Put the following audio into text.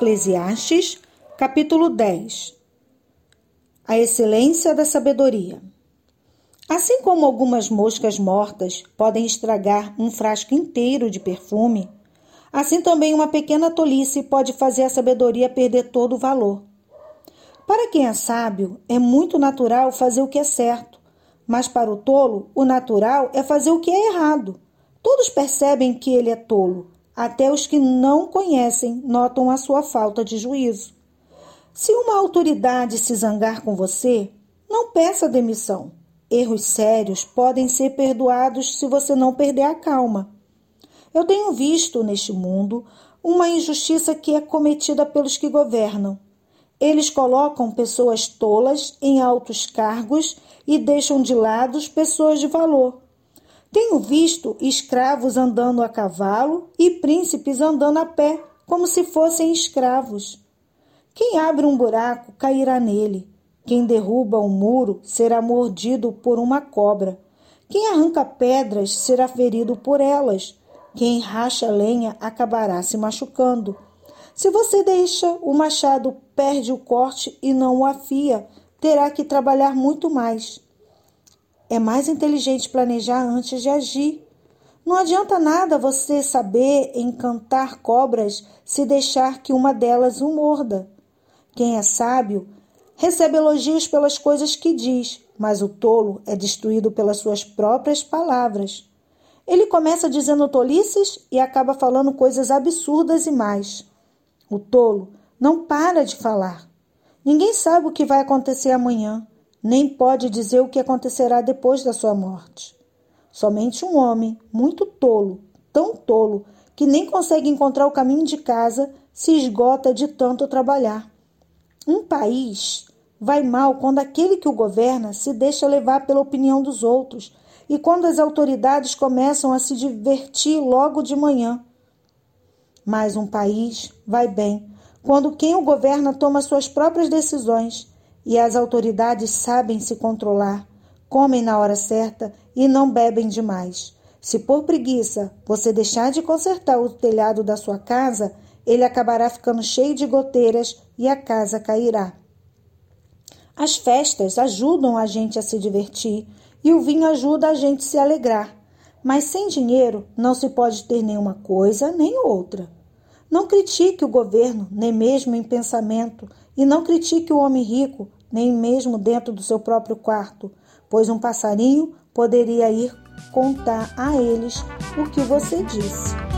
Eclesiastes, capítulo 10 A excelência da sabedoria. Assim como algumas moscas mortas podem estragar um frasco inteiro de perfume, assim também uma pequena tolice pode fazer a sabedoria perder todo o valor. Para quem é sábio, é muito natural fazer o que é certo, mas para o tolo, o natural é fazer o que é errado. Todos percebem que ele é tolo, até os que não conhecem notam a sua falta de juízo. Se uma autoridade se zangar com você, não peça demissão. Erros sérios podem ser perdoados se você não perder a calma. Eu tenho visto neste mundo uma injustiça que é cometida pelos que governam. Eles colocam pessoas tolas em altos cargos e deixam de lado pessoas de valor. Tenho visto escravos andando a cavalo e príncipes andando a pé, como se fossem escravos. Quem abre um buraco cairá nele. Quem derruba um muro será mordido por uma cobra. Quem arranca pedras será ferido por elas. Quem racha lenha acabará se machucando. Se você deixa o machado, perde o corte e não o afia, terá que trabalhar muito mais. É mais inteligente planejar antes de agir. Não adianta nada você saber encantar cobras se deixar que uma delas o morda. Quem é sábio recebe elogios pelas coisas que diz, mas o tolo é destruído pelas suas próprias palavras. Ele começa dizendo tolices e acaba falando coisas absurdas e mais. O tolo não para de falar. Ninguém sabe o que vai acontecer amanhã nem pode dizer o que acontecerá depois da sua morte. Somente um homem, muito tolo, tão tolo, que nem consegue encontrar o caminho de casa, se esgota de tanto trabalhar. Um país vai mal quando aquele que o governa se deixa levar pela opinião dos outros e quando as autoridades começam a se divertir logo de manhã. Mas um país vai bem quando quem o governa toma suas próprias decisões e as autoridades sabem se controlar, comem na hora certa e não bebem demais. Se por preguiça você deixar de consertar o telhado da sua casa, ele acabará ficando cheio de goteiras e a casa cairá. As festas ajudam a gente a se divertir e o vinho ajuda a gente a se alegrar. Mas sem dinheiro não se pode ter nenhuma coisa nem outra. Não critique o governo, nem mesmo em pensamento, e não critique o homem rico, nem mesmo dentro do seu próprio quarto, pois um passarinho poderia ir contar a eles o que você disse.